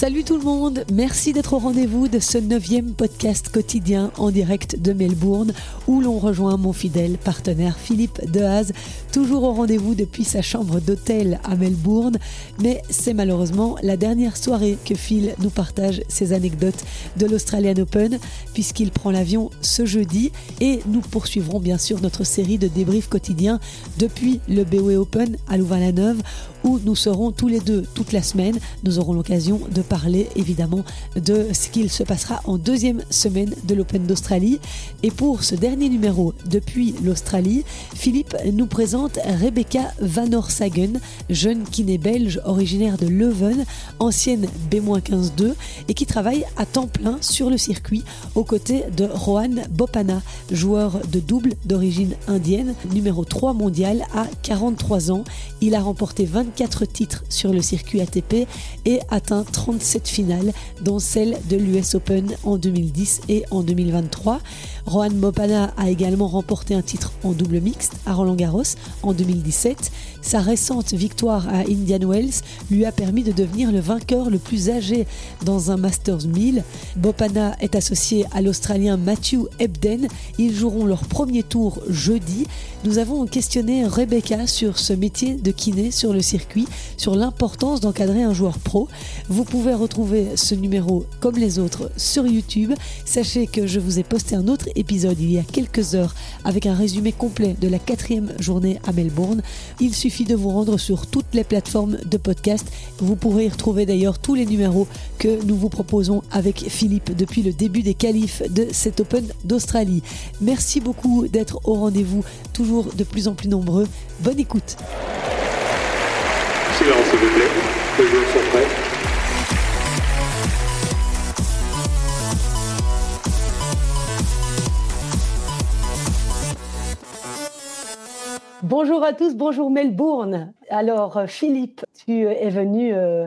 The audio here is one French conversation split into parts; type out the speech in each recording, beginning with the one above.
Salut tout le monde, merci d'être au rendez-vous de ce neuvième podcast quotidien en direct de Melbourne où l'on rejoint mon fidèle partenaire Philippe Dehaze, toujours au rendez-vous depuis sa chambre d'hôtel à Melbourne, mais c'est malheureusement la dernière soirée que Phil nous partage ses anecdotes de l'Australian Open puisqu'il prend l'avion ce jeudi. Et nous poursuivrons bien sûr notre série de débriefs quotidiens depuis le BOE Open à Louvain-la-Neuve où nous serons tous les deux toute la semaine. Nous aurons l'occasion de parler évidemment de ce qu'il se passera en deuxième semaine de l'Open d'Australie. Et pour ce dernier numéro depuis l'Australie, Philippe nous présente Rebecca Van Orshagen, jeune kiné belge originaire de Leuven, ancienne B-15-2 et qui travaille à temps plein sur le circuit aux côtés de Rohan Bopana, joueur de double d'origine indienne, numéro 3 mondial à 43 ans. Il a remporté 20 24 titres sur le circuit ATP et atteint 37 finales, dont celle de l'US Open en 2010 et en 2023. Rohan Mopana a également remporté un titre en double mixte à Roland Garros en 2017. Sa récente victoire à Indian Wells lui a permis de devenir le vainqueur le plus âgé dans un Masters 1000. Bopana est associé à l'Australien Matthew Ebden. Ils joueront leur premier tour jeudi. Nous avons questionné Rebecca sur ce métier de kiné sur le circuit, sur l'importance d'encadrer un joueur pro. Vous pouvez retrouver ce numéro comme les autres sur YouTube. Sachez que je vous ai posté un autre épisode il y a quelques heures avec un résumé complet de la quatrième journée à Melbourne. Il suffit de vous rendre sur toutes les plateformes de podcast. Vous pourrez y retrouver d'ailleurs tous les numéros que nous vous proposons avec Philippe depuis le début des qualifs de cet Open d'Australie. Merci beaucoup d'être au rendez-vous, toujours de plus en plus nombreux. Bonne écoute. S'il vous plaît. Les sont prêts. Bonjour à tous, bonjour Melbourne. Alors euh, Philippe, tu es venu euh,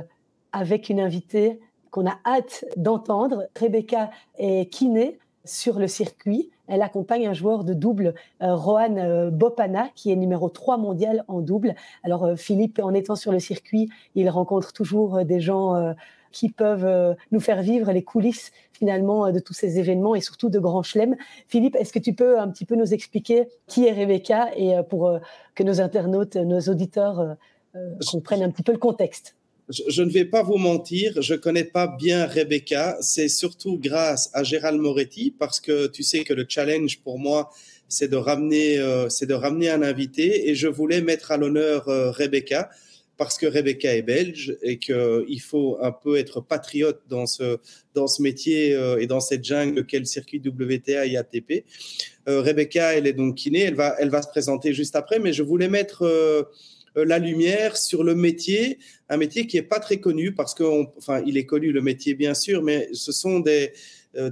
avec une invitée qu'on a hâte d'entendre. Rebecca est kiné sur le circuit. Elle accompagne un joueur de double, euh, Rohan Bopana, qui est numéro 3 mondial en double. Alors Philippe, en étant sur le circuit, il rencontre toujours des gens qui peuvent euh, nous faire vivre les coulisses finalement euh, de tous ces événements et surtout de Grand Chelem. Philippe, est-ce que tu peux un petit peu nous expliquer qui est Rebecca et euh, pour que nos internautes, nos auditeurs comprennent un petit peu le contexte? Je, ne vais pas vous mentir, je connais pas bien Rebecca. C'est surtout grâce à Gérald Moretti parce que tu sais que le challenge pour moi, c'est de ramener, c'est de ramener un invité et je voulais mettre à l'honneur Rebecca parce que Rebecca est belge et qu'il faut un peu être patriote dans ce, dans ce métier euh, et dans cette jungle qu'est le circuit WTA et ATP. Euh, Rebecca, elle est donc kiné, elle va, elle va se présenter juste après, mais je voulais mettre euh, la lumière sur le métier, un métier qui est pas très connu parce que, enfin, il est connu le métier bien sûr, mais ce sont des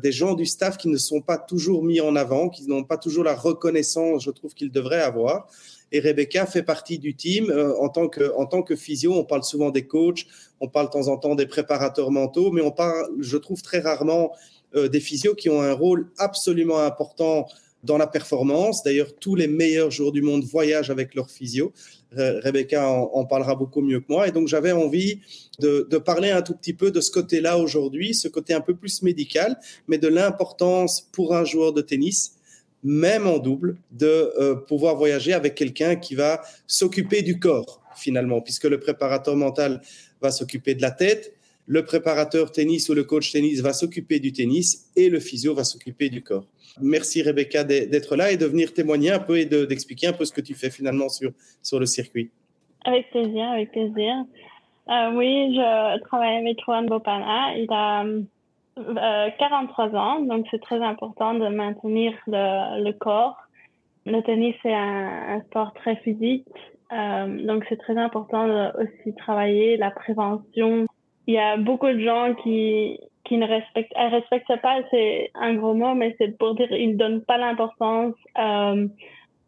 des gens du staff qui ne sont pas toujours mis en avant, qui n'ont pas toujours la reconnaissance, je trouve, qu'ils devraient avoir et Rebecca fait partie du team euh, en, tant que, en tant que physio. On parle souvent des coachs, on parle de temps en temps des préparateurs mentaux, mais on parle, je trouve très rarement euh, des physios qui ont un rôle absolument important dans la performance. D'ailleurs, tous les meilleurs joueurs du monde voyagent avec leur physio. Rebecca en, parlera beaucoup mieux que moi. Et donc, j'avais envie de, de, parler un tout petit peu de ce côté-là aujourd'hui, ce côté un peu plus médical, mais de l'importance pour un joueur de tennis même en double, de euh, pouvoir voyager avec quelqu'un qui va s'occuper du corps, finalement, puisque le préparateur mental va s'occuper de la tête, le préparateur tennis ou le coach tennis va s'occuper du tennis et le physio va s'occuper du corps. Merci Rebecca d'être là et de venir témoigner un peu et d'expliquer un peu ce que tu fais finalement sur, sur le circuit. Avec plaisir, avec plaisir. Euh, oui, je travaille avec Juan Bopana. Il a 43 euh, ans, donc c'est très important de maintenir le, le corps. Le tennis est un, sport très physique, euh, donc c'est très important de aussi travailler la prévention. Il y a beaucoup de gens qui qui ne respectent, elles respectent pas, c'est un gros mot, mais c'est pour dire ils donnent pas l'importance euh,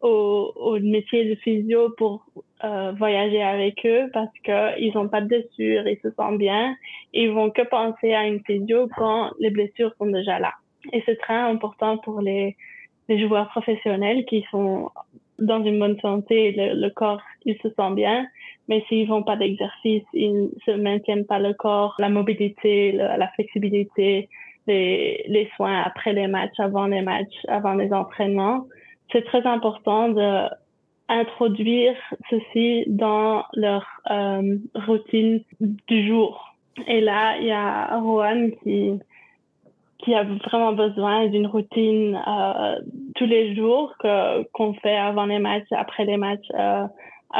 au, au métier de physio pour euh, voyager avec eux parce qu'ils n'ont pas de blessures, ils se sentent bien. Ils vont que penser à une physio quand les blessures sont déjà là. Et c'est très important pour les, les joueurs professionnels qui sont dans une bonne santé, le, le corps, il se sent bien. Mais s'ils font pas d'exercice, ils se maintiennent pas le corps, la mobilité, la flexibilité, les, les soins après les matchs, avant les matchs, avant les entraînements. C'est très important de introduire ceci dans leur euh, routine du jour. Et là, il y a Rohan qui, qui a vraiment besoin d'une routine euh, tous les jours que qu'on fait avant les matchs, après les matchs, euh,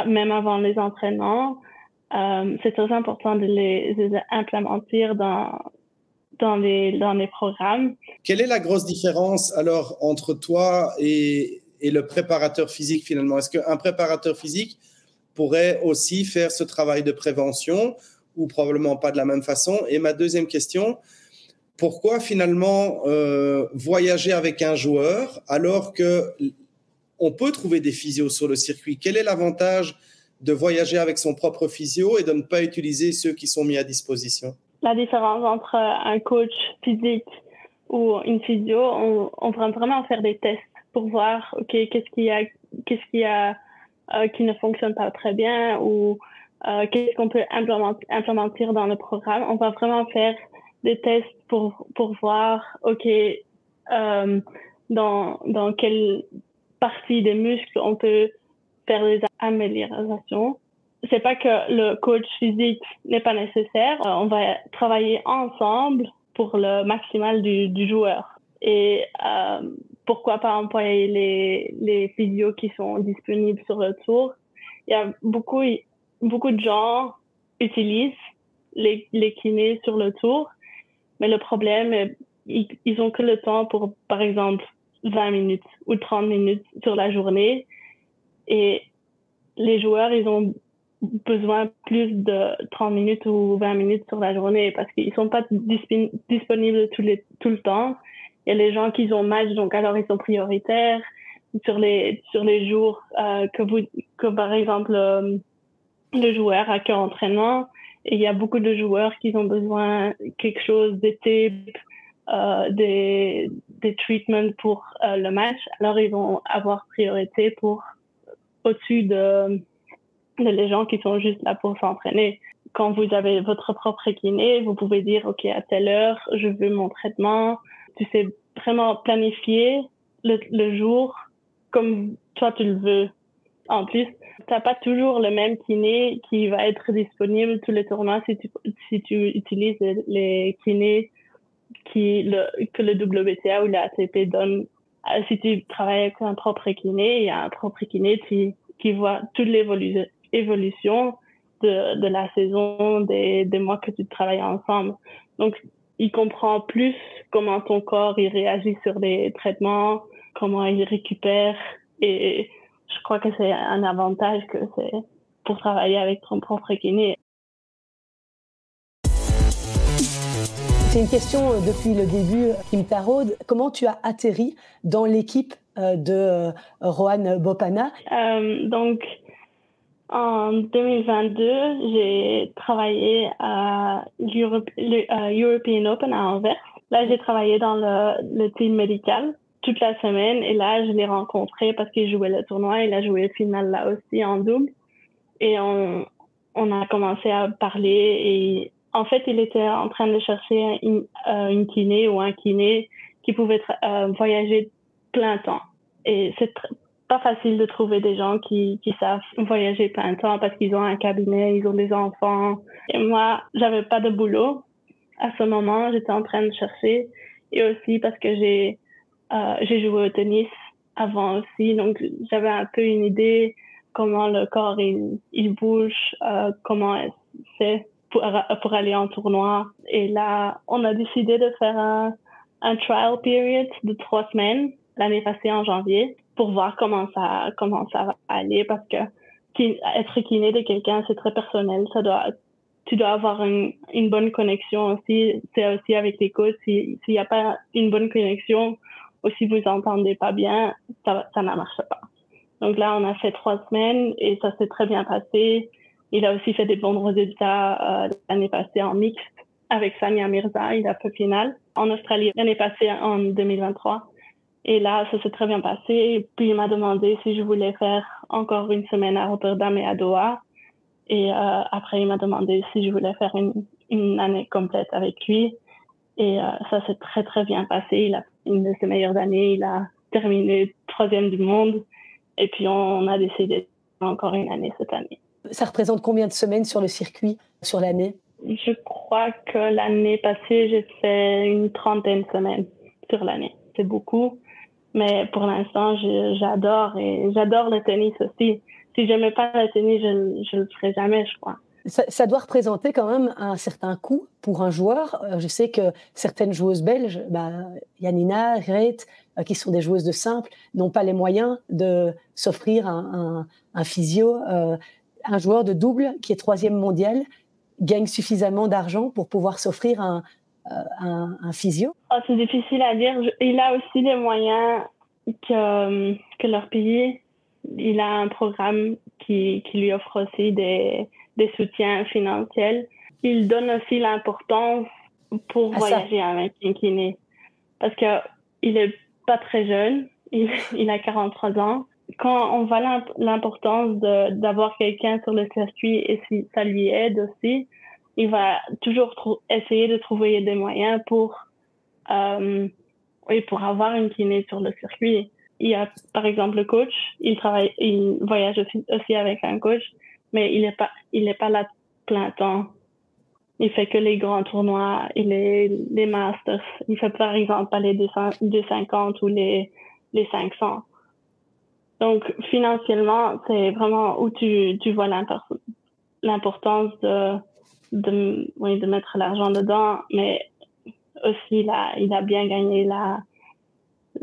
même avant les entraînements. C'est très important de les, de implémenter dans dans les dans les programmes. Quelle est la grosse différence alors entre toi et et le préparateur physique finalement. Est-ce qu'un préparateur physique pourrait aussi faire ce travail de prévention ou probablement pas de la même façon? Et ma deuxième question, pourquoi finalement euh, voyager avec un joueur alors que on peut trouver des physios sur le circuit? Quel est l'avantage de voyager avec son propre physio et de ne pas utiliser ceux qui sont mis à disposition? La différence entre un coach physique ou une physio, on, on va vraiment faire des tests pour voir, OK, qu'est-ce qu'il y a, qu'est-ce qu'il y a euh, qui ne fonctionne pas très bien ou euh, qu'est-ce qu'on peut implémenter, implémenter dans le programme. On va vraiment faire des tests pour, pour voir, OK, euh, dans, dans quelle partie des muscles on peut faire des améliorations. C'est pas que le coach physique n'est pas nécessaire. On va travailler ensemble pour le maximal du, joueur. Et pourquoi pas employer les, les vidéos qui sont disponibles sur le tour. Il y a beaucoup, beaucoup de gens utilisent les, kinés sur le tour, mais le problème, ils, ils ont que le temps pour, par exemple, 20 minutes ou 30 minutes sur la journée. Et les joueurs, ils ont besoin plus de 30 minutes ou 20 minutes sur la journée parce qu'ils sont pas disponibles tout, les, tout le temps il y a les gens qui ont match, donc alors ils sont prioritaires sur les sur les jours euh, que vous que par exemple euh, le joueur a qu'un entraînement et il y a beaucoup de joueurs qui ont besoin quelque chose des tips euh, des des treatments pour euh, le match. Alors ils vont avoir priorité pour au-dessus de de les gens qui sont juste là pour s'entraîner. Quand vous avez votre propre kiné vous pouvez dire ok à telle heure je veux mon traitement tu sais vraiment planifier le, le jour comme toi tu le veux. En plus, t'as pas toujours le même kiné qui va être disponible tous les tournois si tu, si tu utilises les kinés qui, le, que le WTA ou la ATP donne. Euh, si tu travailles avec un propre kiné, il y a un propre kiné qui, voit toute l'évolution de, de la saison, des, des mois que tu travailles ensemble. Donc, il comprend plus comment ton corps il réagit sur les traitements, comment il récupère. Et je crois que c'est un avantage que c'est pour travailler avec ton propre kiné. C'est une question euh, depuis le début qui me taraude. Comment tu as atterri dans l'équipe euh, de euh, Rohan Bopana euh, Donc, en 2022, j'ai travaillé à European Open à Anvers. Là, j'ai travaillé dans le, team médical toute la semaine et là, je l'ai rencontré parce qu'il jouait le tournoi. Il a joué le final là aussi en double. Et on, a commencé à parler et en fait, il était en train de chercher une, euh, kiné ou un kiné qui pouvait euh, voyager plein temps. Et c'est pas facile de trouver des gens qui, qui savent voyager plein temps parce qu'ils ont un cabinet, ils ont des enfants. Et moi, j'avais pas de boulot à ce moment. J'étais en train de chercher et aussi parce que j'ai euh, j'ai joué au tennis avant aussi, donc j'avais un peu une idée comment le corps il, il bouge, euh, comment c'est pour, pour aller en tournoi. Et là, on a décidé de faire un, un trial period de trois semaines l'année passée en janvier pour voir comment ça comment ça va aller parce que être kiné de quelqu'un c'est très personnel. Ça doit tu dois avoir une, une bonne connexion aussi c'est aussi avec tes coachs. S'il n'y a pas une bonne connexion ou si vous entendez pas bien ça ça ne marche pas. Donc là on a fait trois semaines et ça s'est très bien passé. Il a aussi fait des bons résultats euh, l'année passée en mixte avec Sania Mirza il a fait finale. En Australie l'année passée en 2023 Et là, ça s'est très bien passé. Et puis, il m'a demandé si je voulais faire encore une semaine à Rotterdam et à Doha. Et euh, après, il m'a demandé si je voulais faire une, une année complète avec lui. Et euh, ça s'est très, très bien passé. Il a une de ses meilleures années. Il a terminé troisième du monde. Et puis, on a décidé encore une année cette année. Ça représente combien de semaines sur le circuit, sur l'année? Je crois que l'année passée, j'ai fait une trentaine de semaines sur l'année. C'est beaucoup. Mais pour l'instant, j'adore et j'adore le tennis aussi. Si j'aimais pas le tennis, je ne le ferais jamais, je crois. Ça, doit représenter quand même un certain coût pour un joueur. Euh, je sais que certaines joueuses belges, bah, Yanina, Grete, euh, qui sont des joueuses de simple, n'ont pas les moyens de s'offrir un, un, physio. Euh, un joueur de double qui est troisième mondial gagne suffisamment d'argent pour pouvoir s'offrir un, un, physio? Oh, C'est difficile à dire. Il a aussi les moyens que, que leur pays. Il a un programme qui, qui lui offre aussi des, des soutiens financiers. Il donne aussi l'importance pour voyager avec un kiné. Parce qu'il est pas très jeune, il, il, a 43 ans. Quand on voit l'importance d'avoir quelqu'un sur le circuit et si ça lui aide aussi, il va toujours essayer de trouver des moyens pour, euh, oui, pour avoir une kiné sur le circuit. Il y a, par exemple, le coach, il travaille, il voyage aussi, aussi avec un coach, mais il n'est pas, il n'est pas là plein temps. Il fait que les grands tournois et les, les masters. Il fait par exemple pas les 250 ou les, les 500. Donc, financièrement, c'est vraiment où tu, tu vois l'importance de, de, oui, de mettre l'argent dedans, mais aussi, là, il a bien gagné la,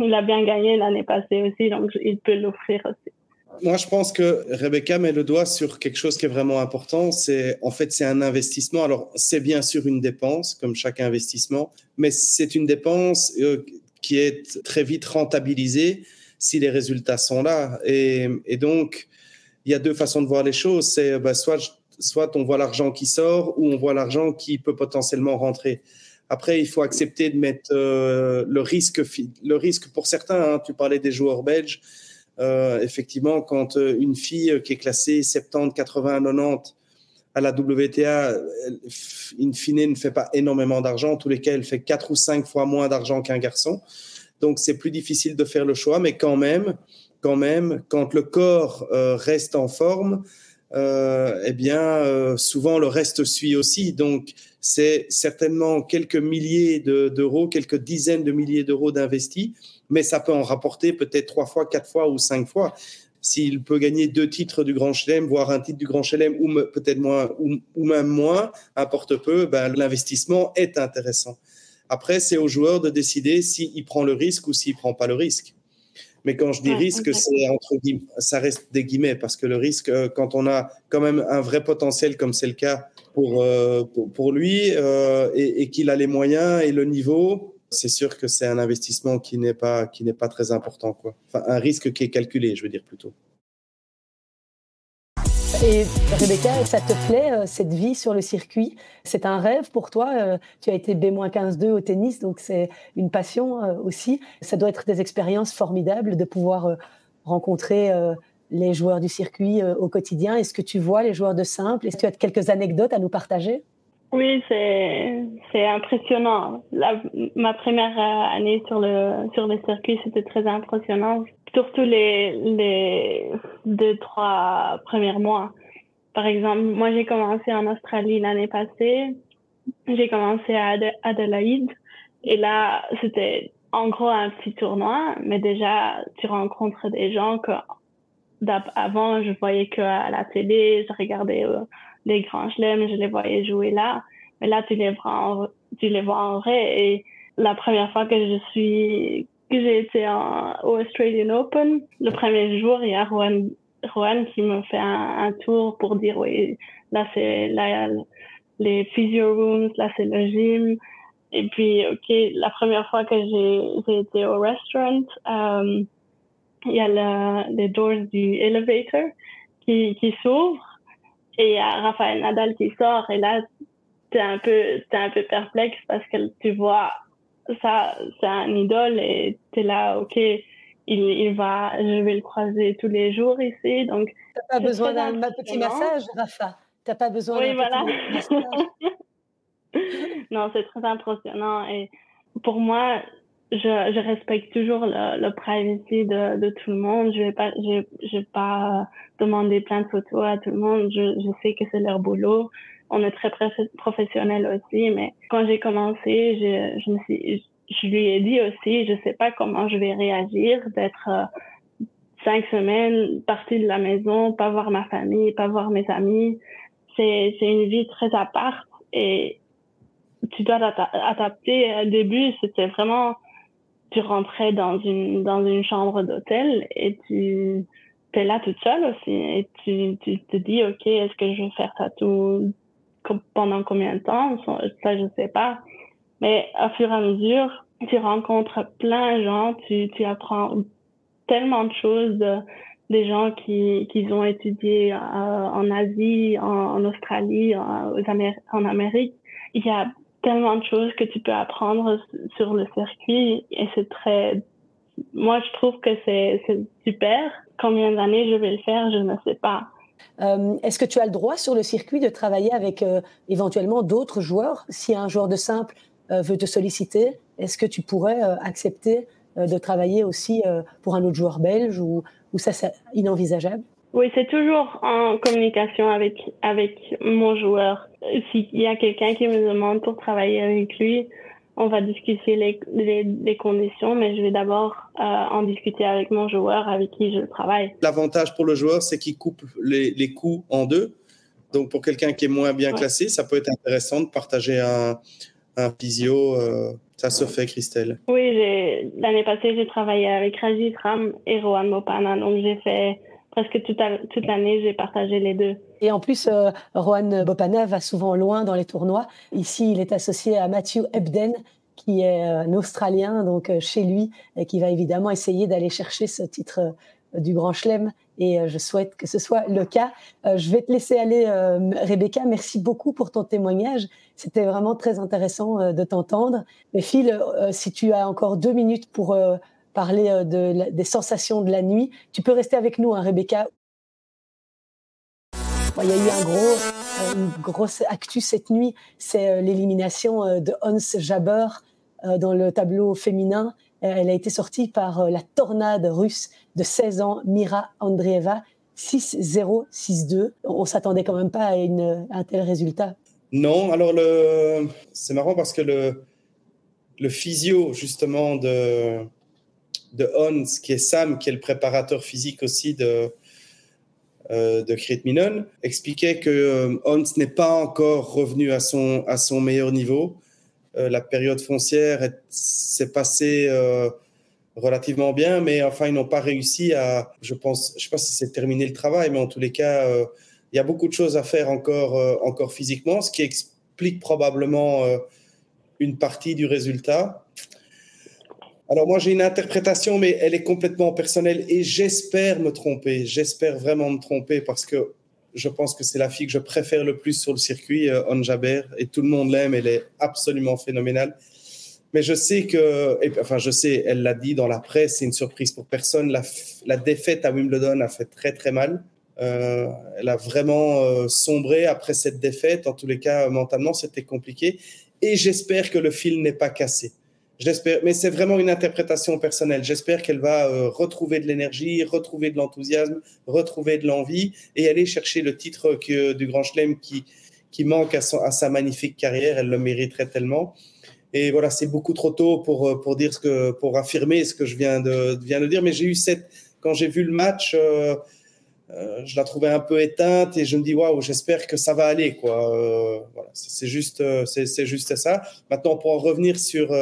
il a bien gagné l'année passée aussi, donc il peut l'offrir aussi. Moi, je pense que Rebecca met le doigt sur quelque chose qui est vraiment important. C'est en fait c'est un investissement. Alors c'est bien sûr une dépense, comme chaque investissement, mais c'est une dépense euh, qui est très vite rentabilisée si les résultats sont là. Et, et donc il y a deux façons de voir les choses. C'est bah, soit soit on voit l'argent qui sort ou on voit l'argent qui peut potentiellement rentrer. Après, il faut accepter de mettre euh, le risque, le risque pour certains. Hein, tu parlais des joueurs belges. Euh, effectivement, quand euh, une fille qui est classée 70, 80, 90 à la WTA, in fine, ne fait pas énormément d'argent. En tous les cas, elle fait quatre ou cinq fois moins d'argent qu'un garçon. Donc, c'est plus difficile de faire le choix, mais quand même, quand même, quand le corps reste en forme, euh, eh bien, euh, souvent le reste suit aussi. Donc, c'est certainement quelques milliers d'euros, quelques dizaines de milliers d'euros d'investis, mais ça peut en rapporter peut-être trois fois, quatre fois ou cinq fois. S'il peut gagner deux titres du Grand Chelem, voire un titre du Grand Chelem, ou peut-être moins, ou, même moins, importe peu, ben, l'investissement est intéressant. Après, c'est au joueur de décider s'il prend le risque ou s'il prend pas le risque. Mais quand je dis risque, c'est entre guillemets, ça reste des guillemets parce que le risque, euh, quand on a quand même un vrai potentiel comme c'est le cas pour, euh, pour, lui euh, et, et qu'il a les moyens et le niveau, c'est sûr que c'est un investissement qui n'est pas, qui n'est pas très important. Quoi. Enfin, un risque qui est calculé, je veux dire plutôt. Et Rebecca, ça te plaît, euh, cette vie sur le circuit? C'est un rêve pour toi euh, Tu as été B-15-2 au tennis, donc c'est une passion euh, aussi. Ça doit être des expériences formidables de pouvoir rencontrer les joueurs du circuit au quotidien. Est-ce que tu vois les joueurs de simple? Est-ce que tu as quelques anecdotes à nous partager? Oui, c'est impressionnant. ma première année sur le sur le circuit, c'était très impressionnant surtout les, les deux, trois premiers mois. Par exemple, moi, j'ai commencé en Australie l'année passée. J'ai commencé à Adelaide. Et là, c'était en gros un petit tournoi, mais déjà, tu rencontres des gens que avant, je voyais que à la télé, je regardais euh, les grands chelems, je les voyais jouer là. Mais là, tu les vois tu les vois en vrai. Et la première fois que je suis j'ai été au Australian Open. Le premier jour, il y a Juan, qui me fait un, tour pour dire oui, là c'est là les physio rooms, là c'est le gym. Et puis, ok, la première fois que j'ai été au restaurant, euh, il y a les doors du elevator qui, qui s'ouvrent et il y a Raphaël Nadal qui sort et là, t'es un peu, t'es un peu perplexe parce que tu vois ça, c'est un idole et tu es là, ok, il, il va, je vais le croiser tous les jours ici. Donc, t'as pas besoin d'un petit massage, Rafa. T'as pas besoin oui, voilà. non, c'est très impressionnant. Et pour moi, je, je respecte toujours le, le privacy de, de, tout le monde. Je vais pas, je, je vais pas demander plein de photos à tout le monde. Je, je sais que c'est leur boulot. On est très professionnels aussi, mais quand j'ai commencé, je, je me suis, je lui ai dit aussi, je sais pas comment je vais réagir d'être euh, cinq semaines partie de la maison, pas voir ma famille, pas voir mes amis. C'est, c'est une vie très à part et tu dois t'adapter. Au début, c'était vraiment, tu rentrais dans une, dans une chambre d'hôtel et tu es là toute seule aussi. Et tu, tu te dis, OK, est-ce que je vais faire ça tout, pendant combien de temps? Ça, je sais pas. Mais au fur et à mesure, tu rencontres plein de gens, tu, tu apprends tellement de choses de, des gens qui, qui ont étudié euh, en Asie, en, Australie, en, en Amérique. Il y a tellement de choses que tu peux apprendre sur le circuit et c'est très moi je trouve que c'est super. Combien d'années je vais le faire je ne sais pas. Euh, est-ce que tu as le droit sur le circuit de travailler avec euh, éventuellement d'autres joueurs? Si un joueur de simple euh, veut te solliciter est-ce que tu pourrais accepter de travailler aussi pour un autre joueur belge ou, ou ça c'est inenvisageable? Oui, c'est toujours en communication avec, avec mon joueur. S'il y a quelqu'un qui me demande pour travailler avec lui, on va discuter les, les, les conditions, mais je vais d'abord euh, en discuter avec mon joueur avec qui je travaille. L'avantage pour le joueur, c'est qu'il coupe les, les coûts en deux. Donc, pour quelqu'un qui est moins bien classé, ça peut être intéressant de partager un, un physio. Euh, ça se fait, Christelle. Oui, l'année passée, j'ai travaillé avec Rajit Ram et Rohan Mopana. Donc, j'ai fait presque toute, l'année, j'ai partagé les deux. Et en plus, euh, Rohan Bopana va souvent loin dans les tournois. Ici, il est associé à Matthew Ebden, qui est un Australien, donc euh, chez lui, et qui va évidemment essayer d'aller chercher ce titre euh, du Grand Chelem. Et je souhaite que ce soit le cas. Je vais te laisser aller, Rebecca. Merci beaucoup pour ton témoignage. C'était vraiment très intéressant de t'entendre. Mais Phil, si tu as encore deux minutes pour parler euh, de, des sensations de la nuit. Tu peux rester avec nous, hein, Rebecca. Il y a eu un gros, euh, une grosse actu cette nuit, c'est euh, l'élimination de Hans Jaber dans le tableau féminin. Elle a été sortie par la tornade russe de 16 ans, Mira Andreeva, 6-0, 6-2. On s'attendait quand même pas à, une, un tel résultat. Non, alors le... c'est marrant parce que le, le physio justement de, de Hans, qui est Sam, qui est le préparateur physique aussi de, euh, de Minon, expliquait que euh, Hans n'est pas encore revenu à son, à son meilleur niveau. Euh, la période foncière s'est passée euh, relativement bien, mais enfin, ils n'ont pas réussi à, je pense, je ne sais pas si c'est terminé le travail, mais en tous les cas, il y a beaucoup de choses à faire encore, encore physiquement, ce qui explique probablement une partie du résultat. Alors moi j'ai une interprétation, mais elle est complètement personnelle et j'espère me tromper. J'espère vraiment me tromper parce que je pense que c'est la fille que je préfère le plus sur le circuit, euh, Jaber, et tout le monde l'aime. Elle est absolument phénoménale. Mais je sais que, et, enfin je sais, elle l'a dit dans la presse, c'est une surprise pour personne. La, la, défaite à Wimbledon a fait très très mal. Euh, elle a vraiment euh, sombré après cette défaite. En tous les cas, mentalement, c'était compliqué. Et j'espère que le fil n'est pas cassé. J'espère, mais c'est vraiment une interprétation personnelle. J'espère qu'elle va euh, retrouver de l'énergie, retrouver de l'enthousiasme, retrouver de l'envie et aller chercher le titre que, du Grand Chelem qui, qui manque à, sa magnifique carrière. Elle le mériterait tellement. Et voilà, c'est beaucoup trop tôt pour, euh, pour dire ce que, pour affirmer ce que je viens de, viens de dire. Mais j'ai eu cette, quand j'ai vu le match, euh, euh, je la trouvais un peu éteinte et je me dis waouh, j'espère que ça va aller quoi. Euh, voilà, c'est juste, euh, c'est juste ça. Maintenant, pour en revenir sur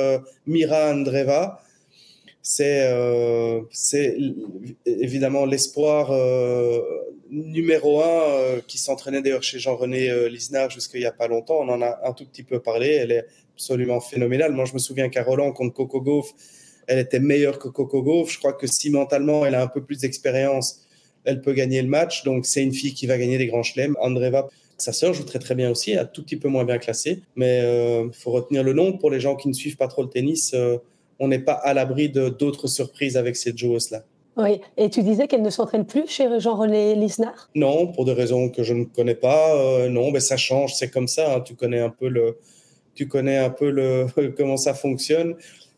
Mira Andreva, c'est évidemment l'espoir numéro un qui s'entraînait d'ailleurs chez Jean-René Lisnard jusqu'il n'y a pas longtemps. On en a un tout petit peu parlé. Elle est absolument phénoménale. Moi, je me souviens qu'à Roland contre Coco Gauff, elle était meilleure que Coco Gauff. Je crois que si mentalement elle a un peu plus d'expérience, elle peut gagner le match. Donc, c'est une fille qui va gagner des grands chelems. Andreva, Sa sœur joue très très bien aussi, un tout petit peu moins bien classée, mais il faut retenir le nom. Pour les gens qui ne suivent pas trop le tennis, on n'est pas à l'abri d'autres surprises avec cette joueuse-là. Oui, et tu disais qu'elle ne s'entraîne plus chez Jean-René Lisnard? Non, pour des raisons que je ne connais pas. Euh, non, mais ça change, c'est comme ça. Hein. tu connais un peu le, tu connais un peu le comment ça fonctionne.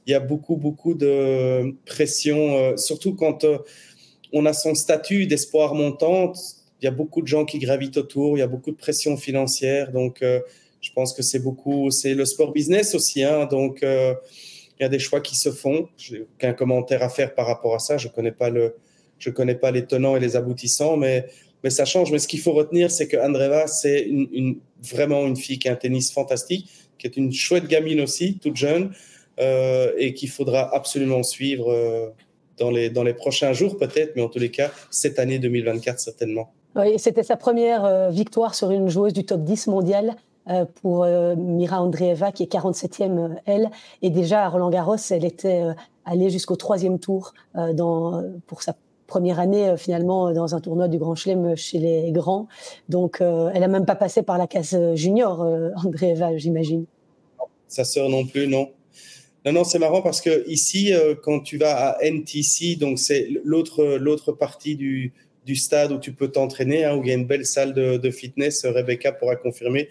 Il y a beaucoup beaucoup de pression, euh, surtout quand euh, on a son statut d'espoir montante. Il y a beaucoup de gens qui gravitent autour. Il y a beaucoup de pression financière, donc je pense que c'est beaucoup. C'est le sport business aussi, hein, donc il y a des choix qui se font. Je n'ai aucun commentaire à faire par rapport à ça. Je ne connais pas connais pas les tenants et les aboutissants, mais, mais ça change. Mais ce qu'il faut retenir, c'est que Andreva, c'est une, vraiment une fille qui a un tennis fantastique, qui est une chouette gamine aussi, toute jeune, euh, et qu'il faudra absolument suivre euh, dans, les, dans les prochains jours peut-être, mais en tous les cas, cette année 2024 certainement. Oui, c'était sa première euh, victoire sur une joueuse du top 10 mondial. Euh, pour euh, Mira Andreeva, qui est 47e, euh, elle. Et déjà, à Roland-Garros, elle était allée jusqu'au troisième tour dans, pour sa première année finalement dans un tournoi du Grand Chelem chez les grands. Donc elle n'a même pas passé par la case junior, Andreeva, j'imagine. Sa sœur non plus, non. Non, non, c'est marrant parce que ici, quand tu vas à NTC, donc c'est l'autre l'autre partie du, du stade où tu peux t'entraîner, hein, où il y a une belle salle de, fitness. Rebecca pourra confirmer.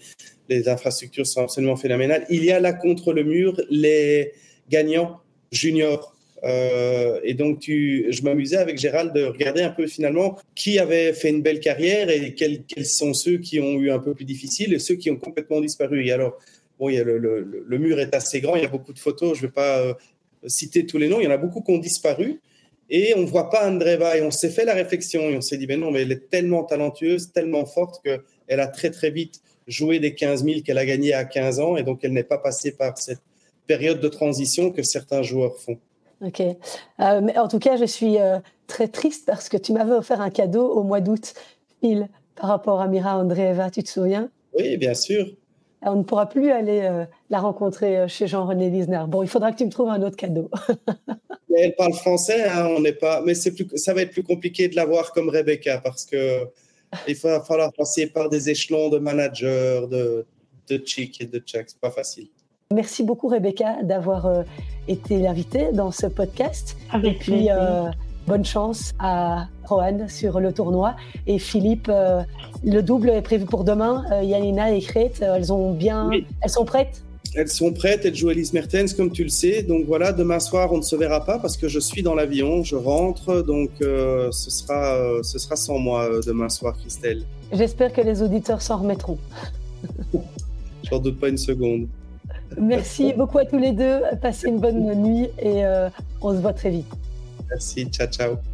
Les infrastructures sont absolument phénoménales. Il y a là contre le mur les gagnants juniors. Euh, et donc, tu, je m'amusais avec Gérald de regarder un peu finalement qui avait fait une belle carrière et quels, quels, sont ceux qui ont eu un peu plus difficile et ceux qui ont complètement disparu. Et alors, bon, il y a le, le, mur est assez grand, il y a beaucoup de photos. Je ne vais pas euh, citer tous les noms. Il y en a beaucoup qui ont disparu. Et on ne voit pas Andreva. Et on s'est fait la réflexion et on s'est dit, ben non, mais elle est tellement talentueuse, tellement forte qu'elle a très, très vite joué des 15 000 qu'elle a gagnés à 15 ans. Et donc, elle n'est pas passée par cette période de transition que certains joueurs font. Ok. Euh, mais en tout cas, je suis euh, très triste parce que tu m'avais offert un cadeau au mois d'août, Phil, par rapport à Mira Andreeva. Tu te souviens? Oui, bien sûr. On ne pourra plus aller euh, la rencontrer chez Jean-René Lisner. Bon, il faudra que tu me trouves un autre cadeau. elle parle français, hein, on n'est pas. Mais c'est plus, ça va être plus compliqué de la voir comme Rebecca parce que il va falloir passer par des échelons de managers, de, de chic et de check. C'est pas facile. Merci beaucoup Rebecca d'avoir euh, été l'invitée dans ce podcast. Avec et puis euh, bonne chance à Rohan sur le tournoi et Philippe. Euh, le double est prévu pour demain. Yanina et Crete, elles ont bien, elles sont prêtes? Elles sont prêtes, elles jouent Elise Mertens, comme tu le sais. Donc voilà, demain soir, on ne se verra pas parce que je suis dans l'avion, je rentre. Donc euh, ce, sera, euh, ce sera sans moi euh, demain soir, Christelle. J'espère que les auditeurs s'en remettront. J'en doute pas une seconde. Merci beaucoup à tous les deux. Passez une bonne nuit et on se voit très vite. Merci, tchau, tchau.